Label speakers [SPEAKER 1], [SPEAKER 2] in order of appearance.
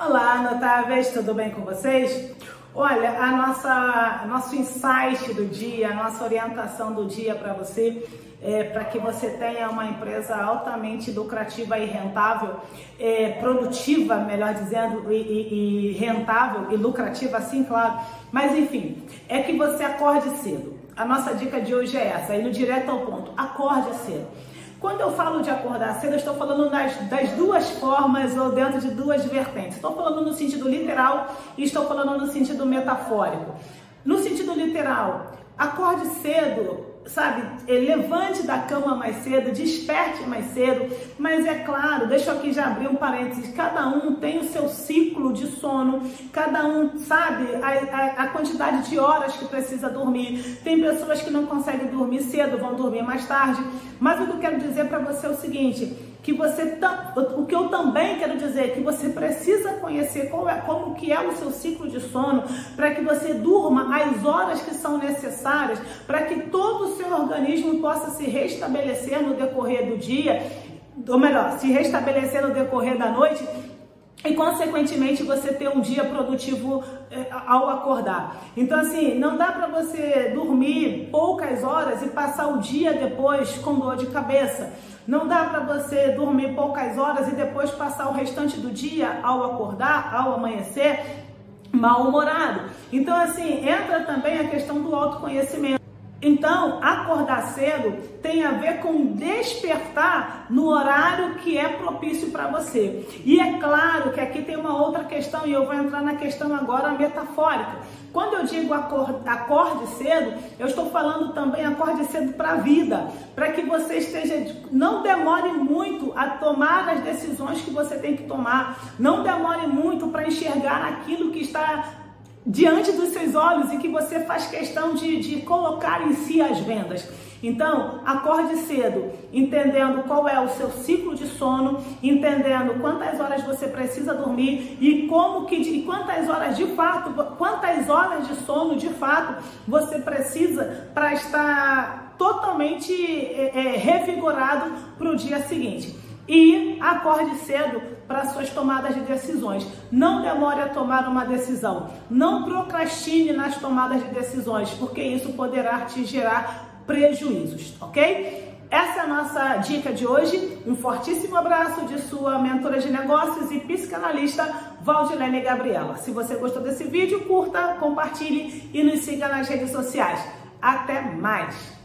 [SPEAKER 1] Olá, notáveis, tudo bem com vocês? Olha, a nossa nosso insight do dia, a nossa orientação do dia para você é, para que você tenha uma empresa altamente lucrativa e rentável, é, produtiva, melhor dizendo, e, e, e rentável e lucrativa, assim, claro. Mas enfim, é que você acorde cedo. A nossa dica de hoje é essa, indo direto ao ponto. Acorde cedo. Quando eu falo de acordar cedo, eu estou falando das, das duas formas ou dentro de duas vertentes. Estou falando no sentido literal e estou falando no sentido metafórico. No sentido literal, acorde cedo sabe, é, levante da cama mais cedo, desperte mais cedo, mas é claro, deixa eu aqui já abrir um parênteses, cada um tem o seu ciclo de sono, cada um sabe a, a, a quantidade de horas que precisa dormir, tem pessoas que não conseguem dormir cedo, vão dormir mais tarde, mas o que eu quero dizer para você é o seguinte, que você o que eu também quero dizer é que você precisa conhecer qual é como que é o seu ciclo de sono para que você durma as horas que são necessárias para que todo o seu organismo possa se restabelecer no decorrer do dia, ou melhor, se restabelecer no decorrer da noite e consequentemente você ter um dia produtivo eh, ao acordar. Então assim, não dá para você dormir poucas horas e passar o dia depois com dor de cabeça. Não dá para você dormir poucas horas e depois passar o restante do dia ao acordar, ao amanhecer, mal-humorado. Então assim, entra também a questão do autoconhecimento. Então, acordar cedo tem a ver com despertar no horário que é propício para você. E é claro que aqui tem uma outra questão, e eu vou entrar na questão agora metafórica. Quando eu digo acorde, acorde cedo, eu estou falando também acorde cedo para a vida, para que você esteja, não demore muito a tomar as decisões que você tem que tomar, não demore muito para enxergar aquilo que está diante dos seus olhos e que você faz questão de, de colocar em si as vendas. Então, acorde cedo, entendendo qual é o seu ciclo de sono, entendendo quantas horas você precisa dormir e como que e quantas horas de fato, quantas horas de sono de fato você precisa para estar totalmente é, é, revigorado para o dia seguinte e acorde cedo para suas tomadas de decisões. Não demore a tomar uma decisão. Não procrastine nas tomadas de decisões, porque isso poderá te gerar prejuízos, ok? Essa é a nossa dica de hoje. Um fortíssimo abraço de sua mentora de negócios e psicanalista Valdilene Gabriela. Se você gostou desse vídeo, curta, compartilhe e nos siga nas redes sociais. Até mais!